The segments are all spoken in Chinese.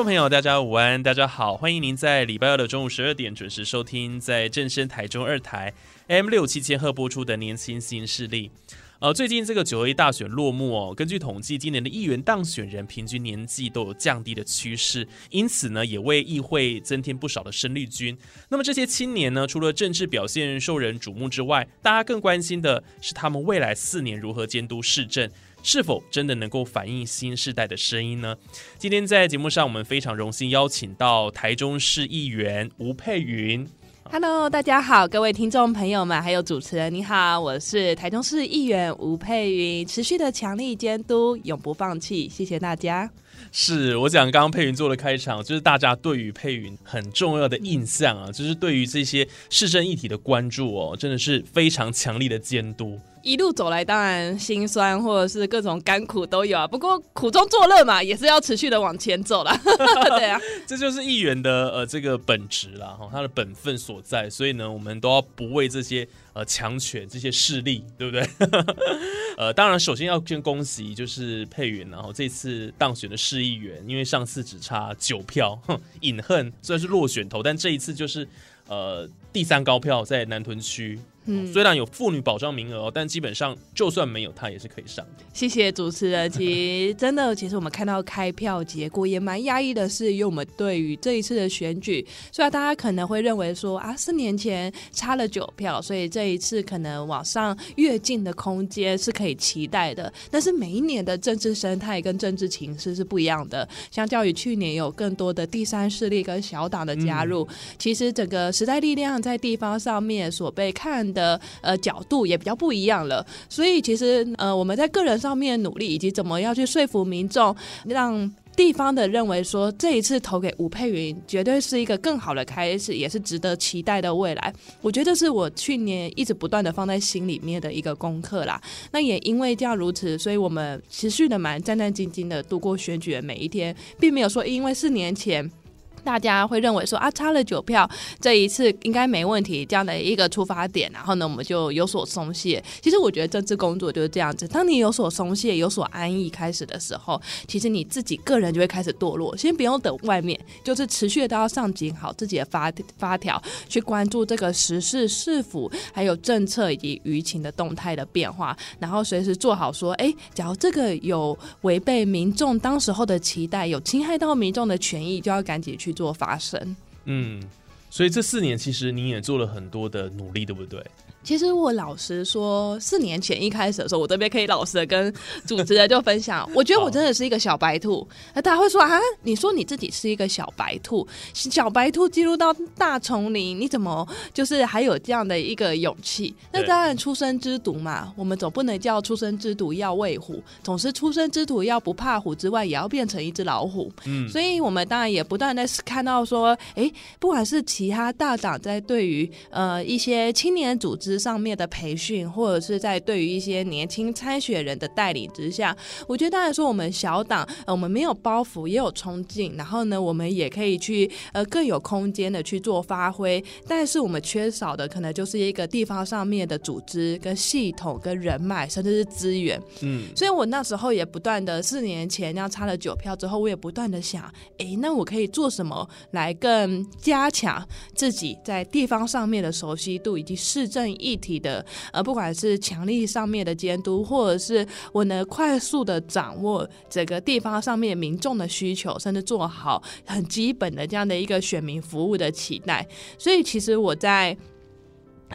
众朋友，大家午安，大家好，欢迎您在礼拜二的中午十二点准时收听，在正声台中二台 M 六七千赫播出的《年轻新势力》。呃，最近这个九合一大选落幕哦，根据统计，今年的议员当选人平均年纪都有降低的趋势，因此呢，也为议会增添不少的生力军。那么这些青年呢，除了政治表现受人瞩目之外，大家更关心的是他们未来四年如何监督市政。是否真的能够反映新时代的声音呢？今天在节目上，我们非常荣幸邀请到台中市议员吴佩云。Hello，大家好，各位听众朋友们，还有主持人，你好，我是台中市议员吴佩云。持续的强力监督，永不放弃，谢谢大家。是我讲刚刚佩云做的开场，就是大家对于佩云很重要的印象啊，就是对于这些市政议题的关注哦，真的是非常强力的监督。一路走来，当然心酸或者是各种甘苦都有啊。不过苦中作乐嘛，也是要持续的往前走了。对啊，这就是议员的呃这个本职啦，哈，他的本分所在。所以呢，我们都要不为这些呃强权、这些势力，对不对？呃，当然，首先要先恭喜就是佩云，然后这次当选的市议员，因为上次只差九票，哼隐恨虽然是落选头，但这一次就是呃第三高票在南屯区。嗯，虽然有妇女保障名额，但基本上就算没有，他也是可以上的。谢谢主持人。其实真的，其实我们看到开票结果也蛮压抑的，是因为我们对于这一次的选举，虽然大家可能会认为说啊，四年前差了九票，所以这一次可能往上跃进的空间是可以期待的。但是每一年的政治生态跟政治情势是不一样的，相较于去年有更多的第三势力跟小党的加入，其实整个时代力量在地方上面所被看。的呃角度也比较不一样了，所以其实呃我们在个人上面努力，以及怎么要去说服民众，让地方的认为说这一次投给吴佩云绝对是一个更好的开始，也是值得期待的未来。我觉得是我去年一直不断的放在心里面的一个功课啦。那也因为这样如此，所以我们持续的蛮战战兢兢的度过选举的每一天，并没有说因为四年前。大家会认为说啊，差了九票，这一次应该没问题，这样的一个出发点，然后呢，我们就有所松懈。其实我觉得政治工作就是这样子，当你有所松懈、有所安逸开始的时候，其实你自己个人就会开始堕落。先不用等外面，就是持续的都要上紧好自己的发发条，去关注这个时事是否还有政策以及舆情的动态的变化，然后随时做好说，哎，假如这个有违背民众当时候的期待，有侵害到民众的权益，就要赶紧去。做发声，嗯，所以这四年其实你也做了很多的努力，对不对？其实我老实说，四年前一开始的时候，我这边可以老实的跟主持人就分享，我觉得我真的是一个小白兔。那大家会说啊，你说你自己是一个小白兔，小白兔进入到大丛林，你怎么就是还有这样的一个勇气？那当然出生之犊嘛，我们总不能叫出生之犊要喂虎，总是出生之犊要不怕虎之外，也要变成一只老虎。嗯，所以我们当然也不断的看到说，哎，不管是其他大党在对于呃一些青年组织。上面的培训，或者是在对于一些年轻参选人的带领之下，我觉得当然说我们小党，呃我们没有包袱，也有冲劲，然后呢，我们也可以去呃更有空间的去做发挥。但是我们缺少的可能就是一个地方上面的组织、跟系统、跟人脉，甚至是资源。嗯，所以我那时候也不断的四年前那样差了九票之后，我也不断的想，哎，那我可以做什么来更加强自己在地方上面的熟悉度以及市政。一体的，呃，不管是强力上面的监督，或者是我能快速的掌握整个地方上面民众的需求，甚至做好很基本的这样的一个选民服务的期待。所以，其实我在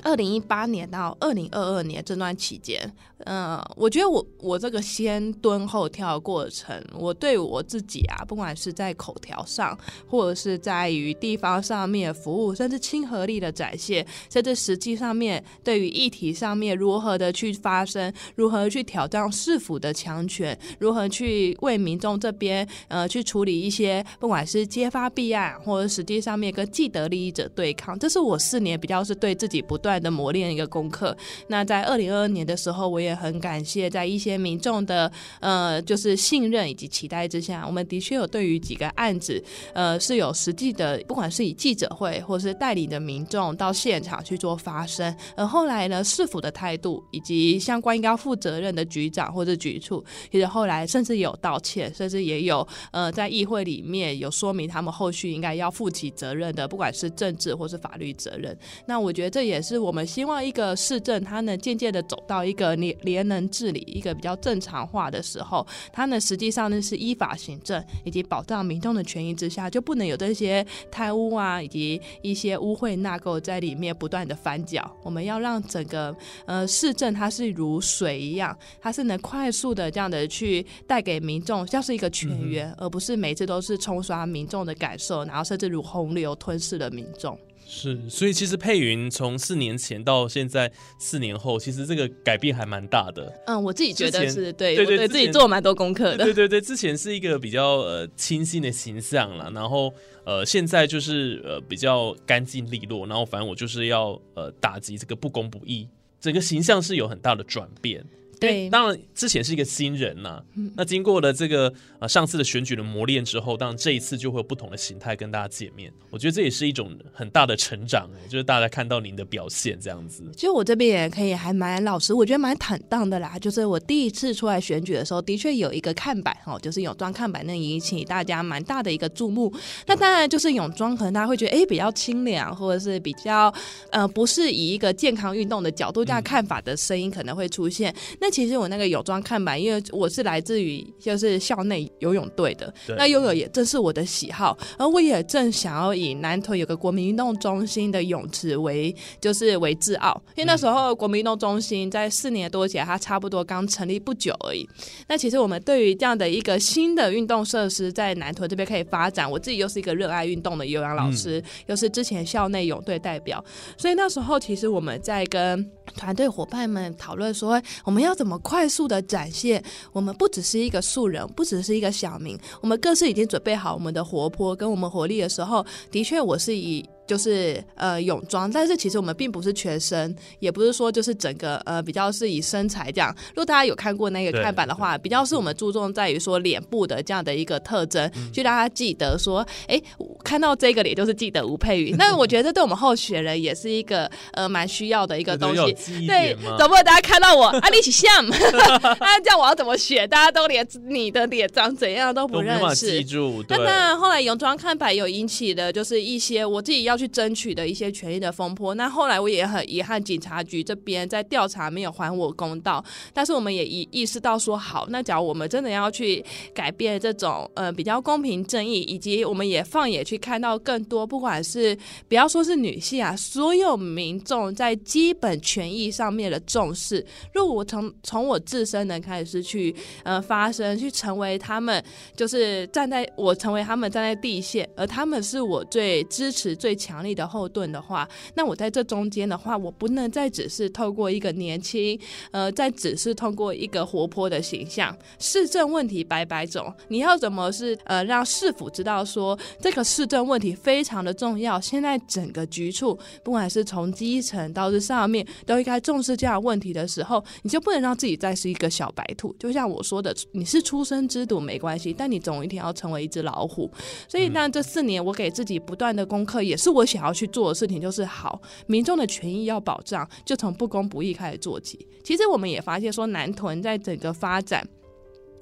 二零一八年到二零二二年这段期间，呃，我觉得我我这个先蹲后跳过程，我对我自己啊，不管是在口条上，或者是在于地方上面服务，甚至亲和力的展现，甚至实际上面对于议题上面如何的去发声，如何去挑战市府的强权，如何去为民众这边呃去处理一些不管是揭发弊案，或者实际上面跟既得利益者对抗，这是我四年比较是对自己不断的磨练一个功课。那在二零二二年的时候，我也很感谢在一些民众的呃就是信任以及期待之下，我们的确有对于几个案子呃是有实际的，不管是以记者会或是带领的民众到现场去做发声。而后来呢，市府的态度以及相关应该要负责任的局长或者局处，其实后来甚至有道歉，甚至也有呃在议会里面有说明他们后续应该要负起责任的，不管是政治或是法律责任。那我觉得这也是我们希望一个市政，它能渐渐的走到一个联联能治理，一个比较正常化的时候，它呢实际上呢是依法行政以及保障民众的权益之下，就不能有这些贪污啊以及一些污秽纳垢在里面不断的翻搅。我们要让整个呃市政它是如水一样，它是能快速的这样的去带给民众，像是一个泉源，而不是每次都是冲刷民众的感受，然后甚至如洪流吞噬了民众。是，所以其实佩云从四年前到现在四年后，其实这个改变还蛮大的。嗯，我自己觉得是对，对对自己做蛮多功课的。对对对，之前是一个比较呃清新的形象啦，然后呃现在就是呃比较干净利落，然后反正我就是要呃打击这个不公不义，整个形象是有很大的转变。因为对当然之前是一个新人呐、那经过了这个呃上次的选举的磨练之后，当然这一次就会有不同的形态跟大家见面。我觉得这也是一种很大的成长，哎，就是大家看到您的表现这样子。其实我这边也可以还蛮老实，我觉得蛮坦荡的啦。就是我第一次出来选举的时候，的确有一个看板哦，就是泳装看板，那引起大家蛮大的一个注目。那当然就是泳装，可能大家会觉得哎比较清凉，或者是比较呃不是以一个健康运动的角度这样看法的声音可能会出现。那其实我那个泳装看板，因为我是来自于就是校内游泳队的，那游泳也正是我的喜好，而我也正想要以南屯有个国民运动中心的泳池为就是为自傲，因为那时候国民运动中心在四年多前，它差不多刚成立不久而已。那其实我们对于这样的一个新的运动设施在南屯这边可以发展，我自己又是一个热爱运动的游泳老师，又是之前校内泳队代表，所以那时候其实我们在跟团队伙伴们讨论说，我们要怎么快速的展现我们不只是一个素人，不只是一个小民，我们更是已经准备好我们的活泼跟我们活力的时候，的确我是以。就是呃泳装，但是其实我们并不是全身，也不是说就是整个呃比较是以身材这样。如果大家有看过那个看板的话，比较是我们注重在于说脸部的这样的一个特征，去让他记得说，哎，看到这个脸就是记得吴佩瑜。那我觉得这对我们候选人也是一个呃蛮需要的一个东西。对总不能大家看到我啊，你起像，啊，这样我要怎么选？大家都连你的脸长怎样都不认识。住。那对，当然，后来泳装看板有引起的就是一些我自己要去争取的一些权益的风波。那后来我也很遗憾，警察局这边在调查没有还我公道。但是我们也意意识到说，好，那假如我们真的要去改变这种呃比较公平正义，以及我们也放眼去看到更多，不管是不要说是女性啊，所有民众在基本权益上面的重视。如果我从从我自身能开始去呃发声，去成为他们，就是站在我成为他们站在第一线，而他们是我最支持、最强力的后盾的话，那我在这中间的话，我不能再只是透过一个年轻，呃，再只是通过一个活泼的形象，市政问题百百种，你要怎么是呃让市府知道说这个市政问题非常的重要，现在整个局处不管是从基层到是上面，都应该重视这样问题的时候，你就不能让自己再是一个小白兔。就像我说的，你是出生之犊没关系，但你总有一天要成为一只老虎。所以，那这四年我给自己不断的功课，也是我想要去做的事情，就是好民众的权益要保障，就从不公不义开始做起。其实我们也发现说，南屯在整个发展。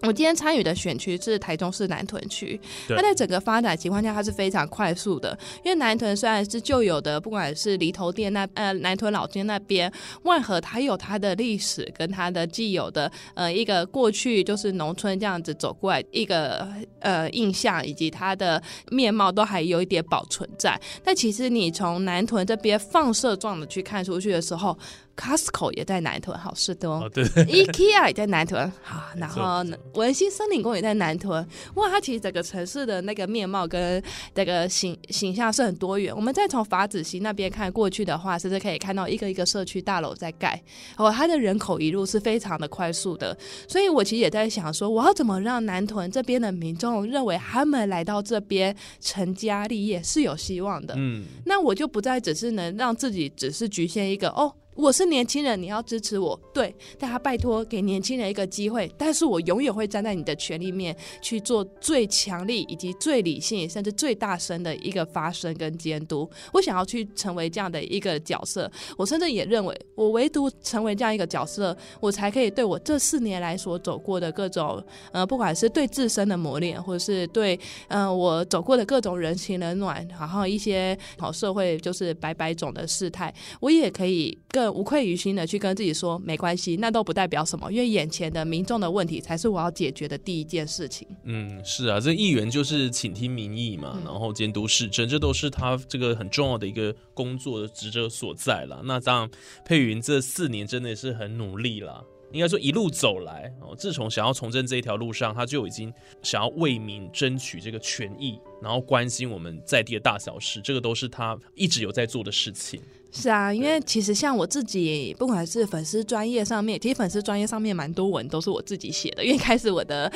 我今天参与的选区是台中市南屯区，对它在整个发展情况下，它是非常快速的。因为南屯虽然是旧有的，不管是犁头店那呃南屯老街那边，万和它有它的历史跟它的既有的呃一个过去就是农村这样子走过来一个呃印象，以及它的面貌都还有一点保存在。但其实你从南屯这边放射状的去看出去的时候，Costco 也在南屯，好事多。哦，对，IKEA 也在南屯，好，然后文心森林公园也在南屯。哇，它其实整个城市的那个面貌跟这个形形象是很多元。我们再从法子溪那边看过去的话，甚至可以看到一个一个社区大楼在盖，哦，它的人口一路是非常的快速的。所以我其实也在想说，我要怎么让南屯这边的民众认为他们来到这边成家立业是有希望的。嗯，那我就不再只是能让自己只是局限一个哦。我是年轻人，你要支持我，对，但他拜托给年轻人一个机会，但是我永远会站在你的权利面去做最强力以及最理性，甚至最大声的一个发声跟监督。我想要去成为这样的一个角色，我甚至也认为，我唯独成为这样一个角色，我才可以对我这四年来所走过的各种，呃，不管是对自身的磨练，或者是对嗯、我走过的各种人情冷暖，然后一些好社会就是百百种的事态，我也可以更无愧于心的去跟自己说，没关系，那都不代表什么，因为眼前的民众的问题才是我要解决的第一件事情。嗯，是啊，这议员就是倾听民意嘛，然后监督市政，这都是他这个很重要的一个工作的职责所在了。那当然，佩云这四年真的是很努力啦。应该说一路走来哦，自从想要从政这一条路上，他就已经想要为民争取这个权益，然后关心我们在地的大小事，这个都是他一直有在做的事情。是啊，因为其实像我自己，不管是粉丝专业上面，其实粉丝专业上面蛮多文都是我自己写的。因为开始我的，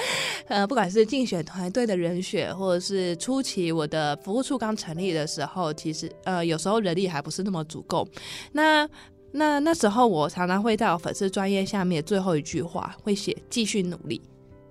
呃，不管是竞选团队的人选，或者是初期我的服务处刚成立的时候，其实呃有时候人力还不是那么足够。那那那时候我常常会在我粉丝专业下面最后一句话会写继续努力，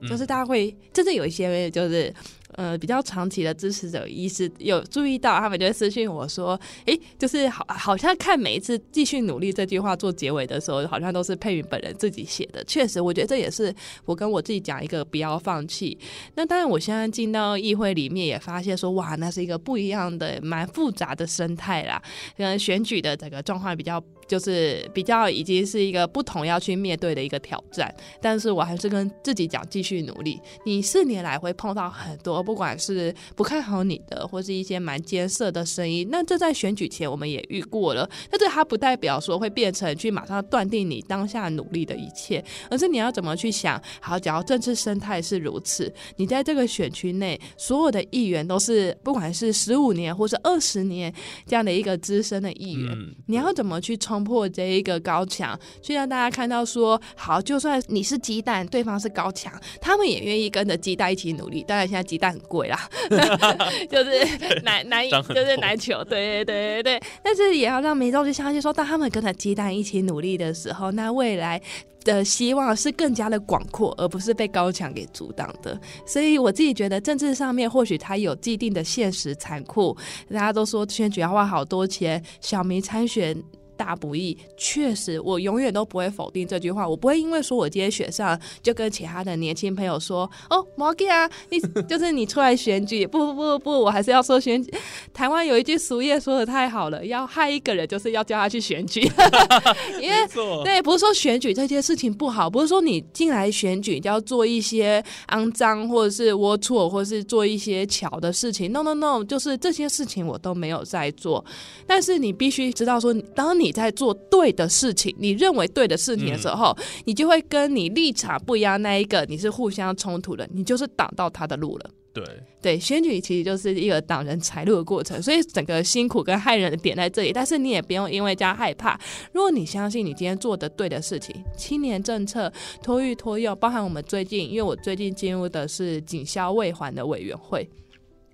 嗯就是大家会真的有一些就是。呃，比较长期的支持者意识有注意到，他们就私信我说：“诶，就是好，好像看每一次继续努力这句话做结尾的时候，好像都是佩云本人自己写的。确实，我觉得这也是我跟我自己讲一个不要放弃。那当然，我现在进到议会里面也发现说，哇，那是一个不一样的、蛮复杂的生态啦。嗯，选举的整个状况比较，就是比较已经是一个不同要去面对的一个挑战。但是我还是跟自己讲，继续努力。你四年来会碰到很多，不管是不看好你的，或是一些蛮艰涩的声音。那这在选举前我们也遇过了，但是它不代表说会变成去马上断定你当下努力的一切，而是你要怎么去想。好，假如政治生态是如此，你在这个选区内，所有的议员都是不管是十五年或是二十年这样的一个资深的议员，你要怎么去冲破这一个高墙，去让大家看到说，好，就算你是鸡蛋，对方是高墙，他们也愿意跟着鸡蛋一起努力。当然，现在鸡蛋很贵啦，就是 难难就是难求，对对对对对。但是也要让民众去相信说，当他们跟着鸡蛋一起努力的时候，那未来。的希望是更加的广阔，而不是被高墙给阻挡的。所以我自己觉得，政治上面或许它有既定的现实残酷，大家都说选举要花好多钱，小民参选。大不易，确实，我永远都不会否定这句话。我不会因为说我今天选上，就跟其他的年轻朋友说：“哦，毛给啊，你 就是你出来选举。”不不不不，我还是要说选举。台湾有一句俗谚说的太好了，要害一个人，就是要叫他去选举，因为，对，不是说选举这件事情不好，不是说你进来选举就要做一些肮脏或者是龌龊，或者是做一些巧的事情。No No No，就是这些事情我都没有在做。但是你必须知道说，当你在做对的事情，你认为对的事情的时候，你就会跟你立场不一样那一个，你是互相冲突的，你就是挡到他的路了。对，对，选举其实就是一个挡人财路的过程，所以整个辛苦跟害人的点在这里。但是你也不用因为这样害怕，如果你相信你今天做的对的事情，青年政策托育托幼，包含我们最近，因为我最近进入的是警消未还的委员会。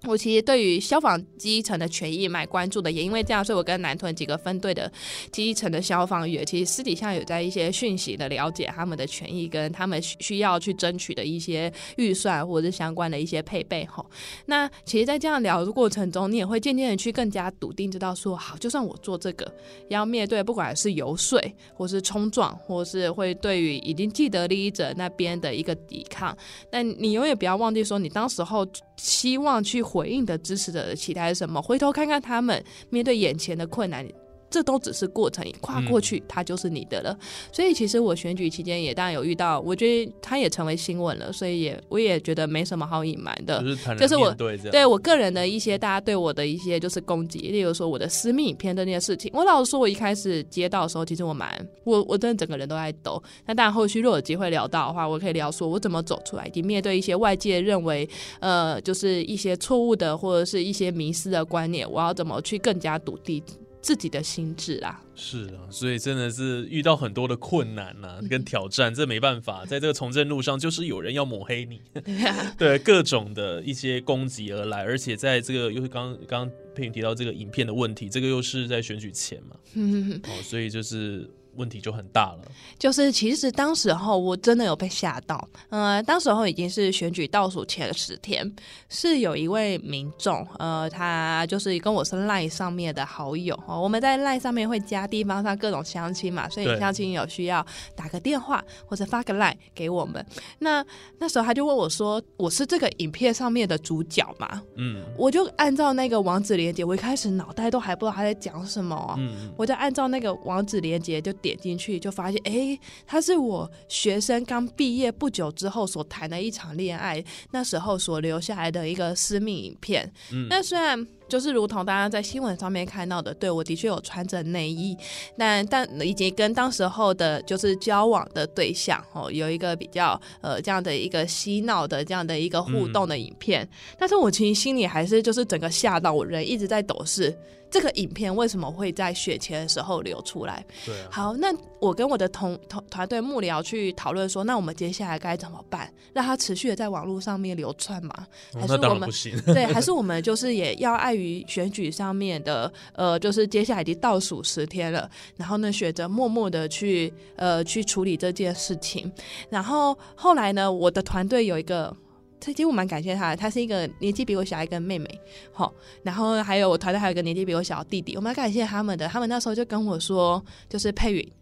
我其实对于消防基层的权益蛮关注的，也因为这样，所以我跟南屯几个分队的基层的消防员，其实私底下有在一些讯息的了解他们的权益，跟他们需需要去争取的一些预算或者是相关的一些配备吼。那其实，在这样聊的过程中，你也会渐渐的去更加笃定，知道说，好，就算我做这个，要面对不管是游说，或是冲撞，或是会对于已经既得利益者那边的一个抵抗，但你永远不要忘记说，你当时候希望去回应的支持者的期待是什么？回头看看他们面对眼前的困难。这都只是过程，你跨过去，它就是你的了。所以其实我选举期间也当然有遇到，我觉得它也成为新闻了，所以也我也觉得没什么好隐瞒的。就是我对对我个人的一些大家对我的一些就是攻击，例如说我的私密影片那些事情，我老实说，我一开始接到的时候，其实我蛮我我真的整个人都在抖。那当然后续若有机会聊到的话，我可以聊说我怎么走出来，以及面对一些外界认为呃就是一些错误的或者是一些迷失的观念，我要怎么去更加笃定。自己的心智啊，是啊，所以真的是遇到很多的困难呐，跟挑战，这没办法，在这个从政路上，就是有人要抹黑你，对各种的一些攻击而来，而且在这个又是刚刚佩云提到这个影片的问题，这个又是在选举前嘛，哦，所以就是。问题就很大了，就是其实当时候我真的有被吓到，呃，当时候已经是选举倒数前十天，是有一位民众，呃，他就是跟我是赖上面的好友哦，我们在赖上面会加地方上各种相亲嘛，所以相亲有需要打个电话或者发个赖给我们，那那时候他就问我说，我是这个影片上面的主角嘛？嗯，我就按照那个网址连接，我一开始脑袋都还不知道他在讲什么，嗯，我就按照那个网址连接就。点进去就发现，哎，他是我学生刚毕业不久之后所谈的一场恋爱，那时候所留下来的一个私密影片。那虽然就是如同大家在新闻上面看到的，对我的确有穿着内衣，但但以及跟当时候的就是交往的对象哦，有一个比较呃这样的一个嬉闹的这样的一个互动的影片，但是我其实心里还是就是整个吓到我，人一直在抖是。这个影片为什么会在雪前的时候流出来？对，好，那我跟我的同同团队幕僚去讨论说，那我们接下来该怎么办？让它持续的在网络上面流窜吗？还是我们对？还是我们就是也要碍于于选举上面的呃，就是接下来已经倒数十天了，然后呢，选择默默的去呃去处理这件事情。然后后来呢，我的团队有一个。其实我蛮感谢他的，他是一个年纪比我小一个妹妹，好，然后还有我团队还有一个年纪比我小的弟弟，我蛮感谢他们的。他们那时候就跟我说，就是佩云，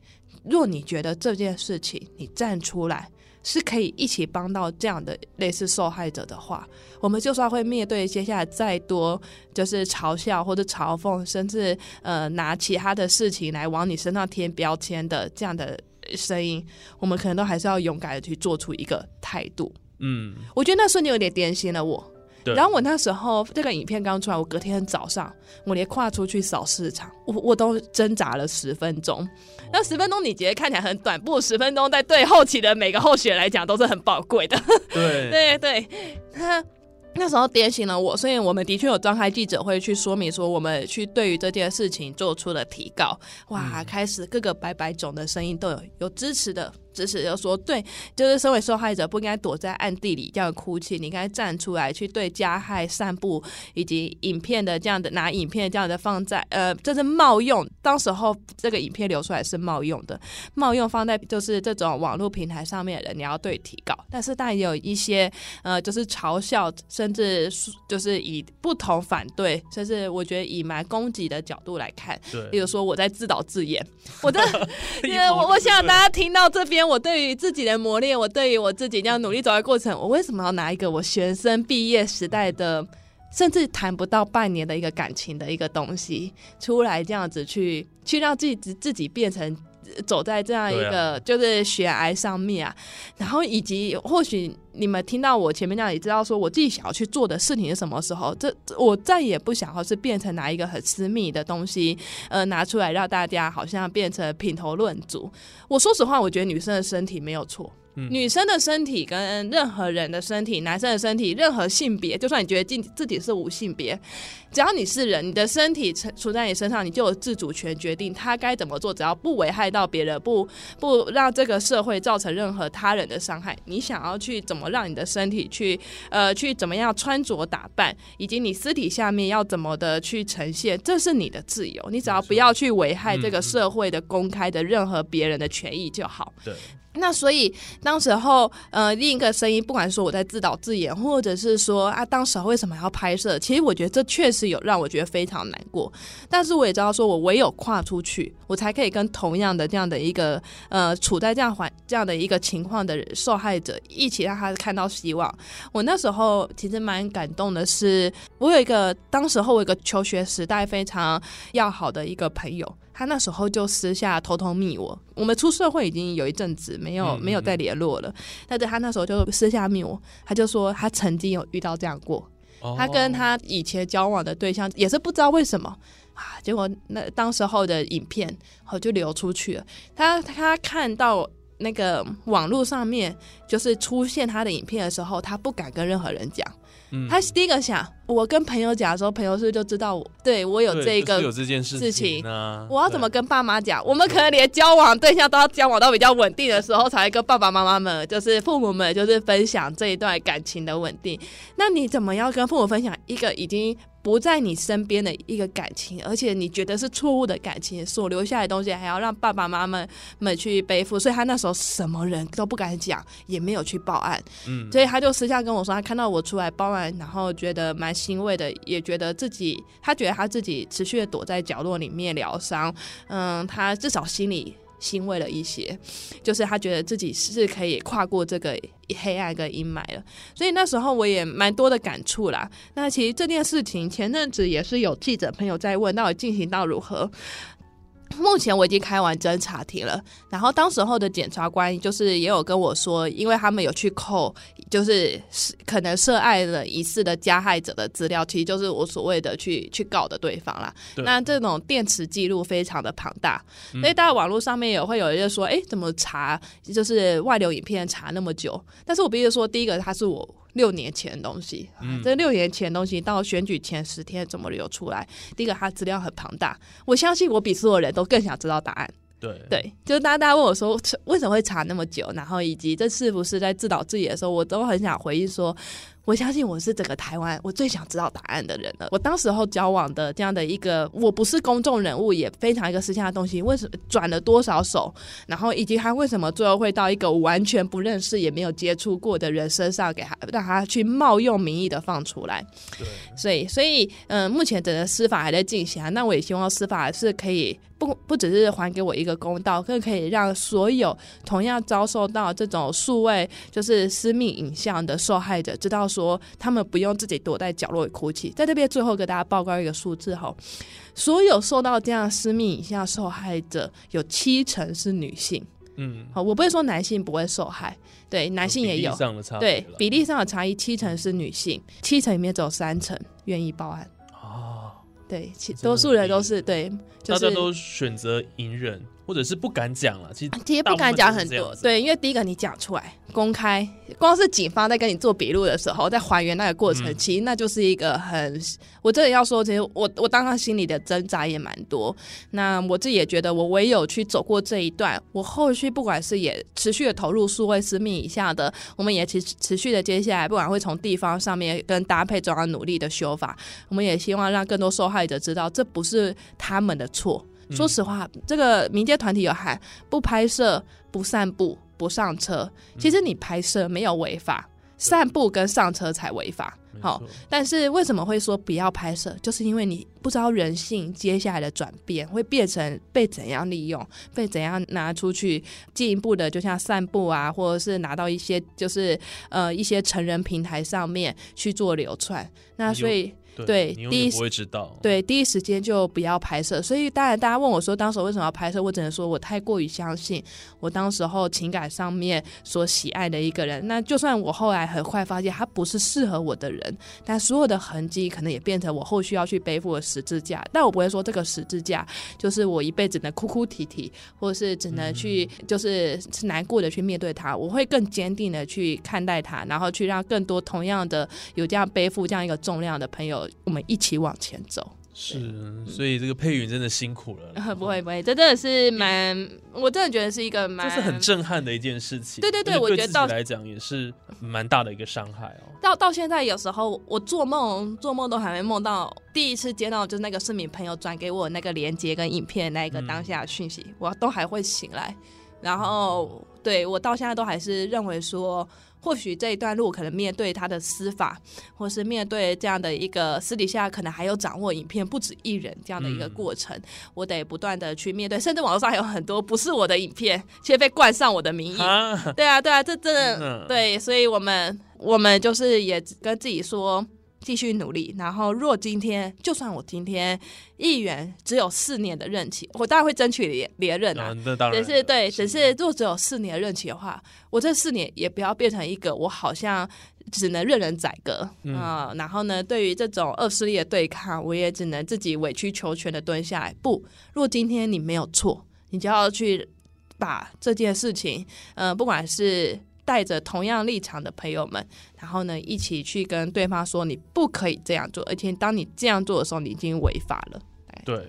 若你觉得这件事情你站出来是可以一起帮到这样的类似受害者的话，我们就算会面对接下来再多就是嘲笑或者嘲讽，甚至呃拿其他的事情来往你身上贴标签的这样的声音，我们可能都还是要勇敢的去做出一个态度。嗯，我觉得那瞬间有点点醒了我。然后我那时候这个影片刚出来，我隔天早上我连跨出去扫市场，我我都挣扎了十分钟。那十分钟你觉得看起来很短，不十分钟在对后期的每个候选人来讲都是很宝贵的。对对 对，他。那时候点醒了我，所以我们的确有召开记者会去说明说，我们去对于这件事情做出了提告。哇，开始各个白白种的声音都有有支持的。支持就说对，就是身为受害者不应该躲在暗地里这样哭泣，你应该站出来去对加害散布以及影片的这样的拿影片这样的放在呃，这是冒用。当时候这个影片流出来是冒用的，冒用放在就是这种网络平台上面的人，你要对提高。但是当然也有一些呃，就是嘲笑，甚至就是以不同反对，甚至我觉得以蛮攻击的角度来看。对，比如说我在自导自演，我的，因为我我想大家听到这边。我对于自己的磨练，我对于我自己这样努力走的过程，我为什么要拿一个我学生毕业时代的，甚至谈不到半年的一个感情的一个东西出来，这样子去去让自己自己变成？走在这样一个就是悬崖上面啊，然后以及或许你们听到我前面那样也知道，说我自己想要去做的事情是什么时候，这我再也不想要是变成拿一个很私密的东西，呃，拿出来让大家好像变成品头论足。我说实话，我觉得女生的身体没有错。嗯。女生的身体跟任何人的身体，男生的身体，任何性别，就算你觉得自自己是无性别，只要你是人，你的身体处处在你身上，你就有自主权决定他该怎么做，只要不危害到别人，不不让这个社会造成任何他人的伤害，你想要去怎么让你的身体去呃去怎么样穿着打扮，以及你私底下面要怎么的去呈现，这是你的自由，你只要不要去危害这个社会的公开的任何别人的权益就好。对，那所以当时候，呃，另一个声音，不管说我在自导自演，或者是说啊，当时候为什么要拍摄？其实我觉得这确实有让我觉得非常难过。但是我也知道，说我唯有跨出去，我才可以跟同样的这样的一个呃处在这样环这样的一个情况的受害者一起让他看到希望。我那时候其实蛮感动的是，我有一个当时候我有一个求学时代非常要好的一个朋友。他那时候就私下偷偷密我，我们出社会已经有一阵子没有嗯没有再联络了，但是他那时候就私下密我，他就说他曾经有遇到这样过，哦他跟他以前交往的对象也是不知道为什么啊，结果那当时候的影片后就流出去了。他他看到那个网络上面就是出现他的影片的时候，他不敢跟任何人讲。嗯他第一个想，我跟朋友讲的时候，朋友是不是就知道我对我有对这个就是有这件事事情啊，我要怎么跟爸妈讲？我们可能连交往对象都要交往到比较稳定的时候，才会跟爸爸妈妈们，就是父母们，就是分享这一段感情的稳定。那你怎么要跟父母分享一个已经不在你身边的一个感情，而且你觉得是错误的感情，所留下来的东西，还要让爸爸妈妈们去背负？所以他那时候什么人都不敢讲，也没有去报案。嗯，所以他就私下跟我说，他看到我出来报案，然后觉得蛮欣慰的，也觉得自己，他觉得他自己持续的躲在角落里面疗伤，嗯，他至少心里欣慰了一些，就是他觉得自己是可以跨过这个黑暗跟阴霾了。所以那时候我也蛮多的感触啦。那其实这件事情前阵子也是有记者朋友在问，到底进行到如何？目前我已经开完侦查庭了，然后当时候的检察官就是也有跟我说，因为他们有去扣，就是可能涉案的疑似的加害者的资料，其实就是我所谓的去去告的对方啦。那这种电池记录非常的庞大，嗯所以大家网络上面也会有人说，哎，怎么查就是外流影片查那么久？但是我必须说，第一个他是我。六年前的东西，嗯这六年前的东西到选举前十天怎么流出来？第一个，它资料很庞大，我相信我比所有人都更想知道答案。对对，就是大家大家问我说为什么会查那么久，然后以及这是不是在自导自演的时候，我都很想回应说，我相信我是整个台湾我最想知道答案的人了。我当时候交往的这样的一个，我不是公众人物，也非常一个私下的东西，为什么转了多少手，然后以及他为什么最后会到一个完全不认识也没有接触过的人身上，给他让他去冒用名义的放出来。对，所以，所以，嗯、目前整个司法还在进行啊。那我也希望司法是可以不不只是还给我一个公道，更可以让所有同样遭受到这种数位就是私密影像的受害者，知道说他们不用自己躲在角落里哭泣。在这边最后给大家报告一个数字哈，所有受到这样私密影像受害者，有七成是女性。嗯，好，我不会说男性不会受害，对，男性也有比例。上的差别对比例上的差异，七成是女性，七成里面只有三成愿意报案。哦，对，多数人都是对，就是大家都选择隐忍，或者是不敢讲了。其实其实不敢讲很多，对，因为第一个你讲出来公开，光是警方在跟你做笔录的时候，在还原那个过程，嗯其实那就是一个很，我真的要说，其实我我当时心里的挣扎也蛮多。那我自己也觉得，我唯有去走过这一段，我后续不管是也持续的投入数位私密以下的，我们也持持续的接下来，不管会从地方上面跟搭配中央努力的修法，我们也希望让更多受害者知道，这不是他们的错。说实话，这个民间团体有喊不拍摄、不散步、不上车。其实你拍摄没有违法，散步跟上车才违法。好错，但是为什么会说不要拍摄？就是因为你不知道人性接下来的转变会变成被怎样利用，被怎样拿出去进一步的，就像散步啊，或者是拿到一些就是呃一些成人平台上面去做流窜。那所以。对第一不会知道。对，第一时间就不要拍摄。所以当然，大家问我说，当时为什么要拍摄？我只能说我太过于相信我当时候情感上面所喜爱的一个人。那就算我后来很快发现他不是适合我的人，但所有的痕迹可能也变成我后续要去背负的十字架。但我不会说这个十字架就是我一辈子能哭哭啼啼，或者是只能去就是是难过的去面对它。我会更坚定的去看待他，然后去让更多同样的有这样背负这样一个重量的朋友，我们一起往前走。是，所以这个佩云真的辛苦了，不 会不会，这真的是蛮，我真的觉得是一个蛮，这是很震撼的一件事情。对对对我觉得到自己来讲也是蛮大的一个伤害哦。到到现在，有时候我做梦做梦都还没梦到第一次接到就是那个市民朋友转给我那个链接跟影片那一个当下的讯息，我都还会醒来。然后对我到现在都还是认为说，或许这一段路可能面对他的司法，或是面对这样的一个私底下可能还有掌握影片不止一人这样的一个过程，我得不断的去面对，甚至网络上还有很多不是我的影片，却被冠上我的名义。啊，对啊，对啊，这真的、嗯对，所以我们我们就是也跟自己说，继续努力。然后，若今天就算我今天议员只有四年的任期，我当然会争取连连任啊。当然只是对，只是如果只有四年的任期的话，我这四年也不要变成一个我好像只能任人宰割啊、嗯然后呢，对于这种恶势力的对抗，我也只能自己委曲求全的蹲下来。不，若今天你没有错，你就要去把这件事情，呃，不管是带着同样立场的朋友们，然后呢，一起去跟对方说，你不可以这样做，而且当你这样做的时候，你已经违法了。对，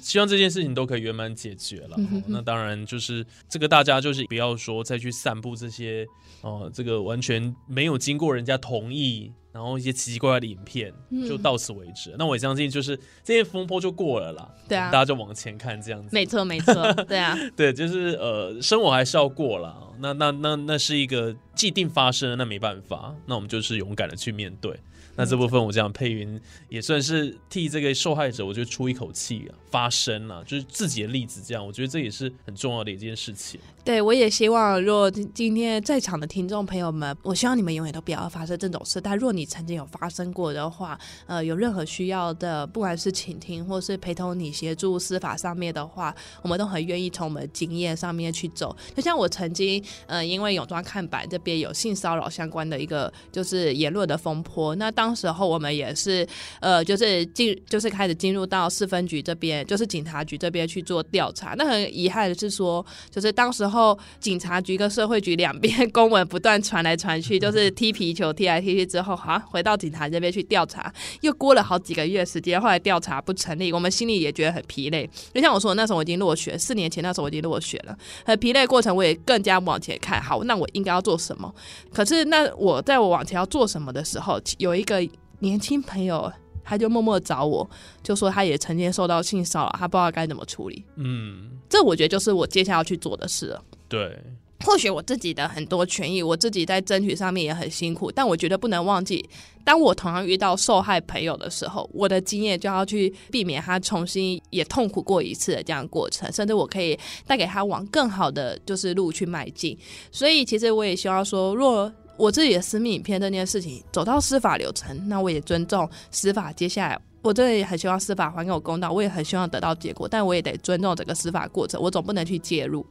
希望这件事情都可以圆满解决了。嗯哼哼哦那当然就是这个，大家就是不要说再去散布这些哦、这个完全没有经过人家同意，然后一些奇奇怪怪的影片，嗯就到此为止。那我也相信，就是这些风波就过了啦。对啊大家就往前看这样子。没错，没错，对啊，对，就是呃，生活还是要过啦。那那那那是一个既定发生的，那没办法，那我们就是勇敢的去面对。那这部分我这样配云也算是替这个受害者，我觉得出一口气啊，发声了，就是自己的例子这样，我觉得这也是很重要的一件事情。对，我也希望，若今今天在场的听众朋友们，我希望你们永远都不要发生这种事。但若你曾经有发生过的话，呃，有任何需要的，不管是倾听或是陪同你协助司法上面的话，我们都很愿意从我们的经验上面去走。就像我曾经，呃，因为泳装看板这边有性骚扰相关的一个就是言论的风波，那当时候我们也是，呃，就是进就是开始进入到四分局这边，就是警察局这边去做调查。那很遗憾的是说，就是当时候警察局跟社会局两边 公文不断传来传去，就是踢皮球踢来踢去之后，好像回到警察这边去调查，又过了好几个月时间，后来调查不成立，我们心里也觉得很疲累。就像我说，那时候我已经落选，四年前那时候我已经落选了，很疲累过程，我也更加往前看，好，那我应该要做什么？可是那我在我往前要做什么的时候，有一个年轻朋友。他就默默找我，就说他也曾经受到性骚扰，他不知道该怎么处理。嗯，这我觉得就是我接下来要去做的事了。对，或许我自己的很多权益，我自己在争取上面也很辛苦，但我觉得不能忘记，当我同样遇到受害朋友的时候，我的经验就要去避免他重新也痛苦过一次的这样的过程，甚至我可以带给他往更好的就是路去迈进。所以，其实我也希望说，若我自己的私密影片这件事情走到司法流程，那我也尊重司法接下来。我真的也很希望司法还给我公道，我也很希望得到结果，但我也得尊重整个司法过程，我总不能去介入。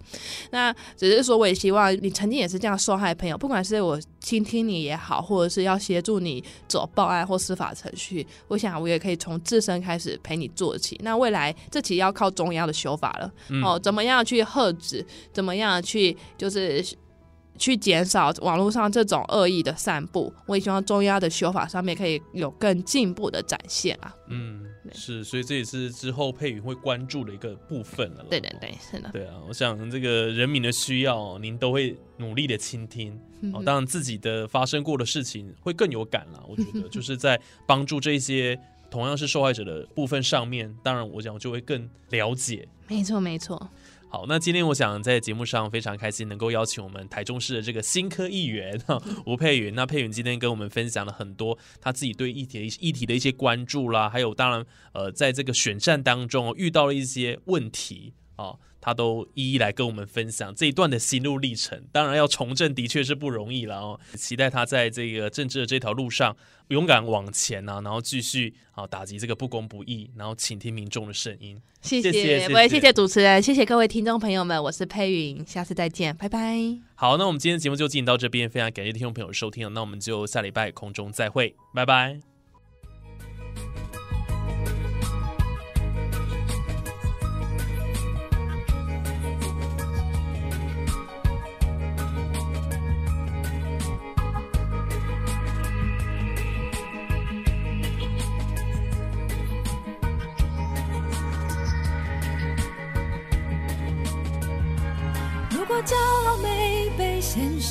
那只是说，我也希望你曾经也是这样受害朋友，不管是我倾听你也好，或者是要协助你走报案或司法程序，我想我也可以从自身开始陪你做起。那未来这期要靠中央的修法了，嗯哦，怎么样去遏止，怎么样去就是。去减少网络上这种恶意的散布，我也希望中央的修法上面可以有更进步的展现啊！嗯，是，所以这也是之后佩云会关注的一个部分了。对对对，是的，对啊，我想这个人民的需要，您都会努力的倾听。哦，当然自己的发生过的事情会更有感了。我觉得 就是在帮助这些同样是受害者的部分上面，当然我讲就会更了解。没错没错。好，那今天我想在节目上非常开心，能够邀请我们台中市的这个新科议员哈 吴佩云。那佩云今天跟我们分享了很多他自己对议题的议题的一些关注啦，还有当然呃在这个选战当中遇到了一些问题。哦，他都一一来跟我们分享这一段的心路历程。当然，要从政的确是不容易了哦，期待他在这个政治的这条路上勇敢往前啊，然后继续啊打击这个不公不义，然后倾听民众的声音。谢谢谢谢我也谢谢谢主持人，谢谢各位听众朋友们，我是佩云，下次再见，拜拜。好，那我们今天的节目就进行到这边，非常感谢听众朋友收听，那我们就下礼拜空中再会，拜拜。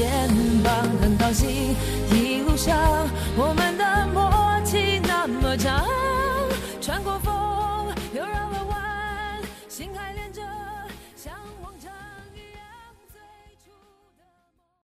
肩膀，很高兴一路上我们的默契那么长，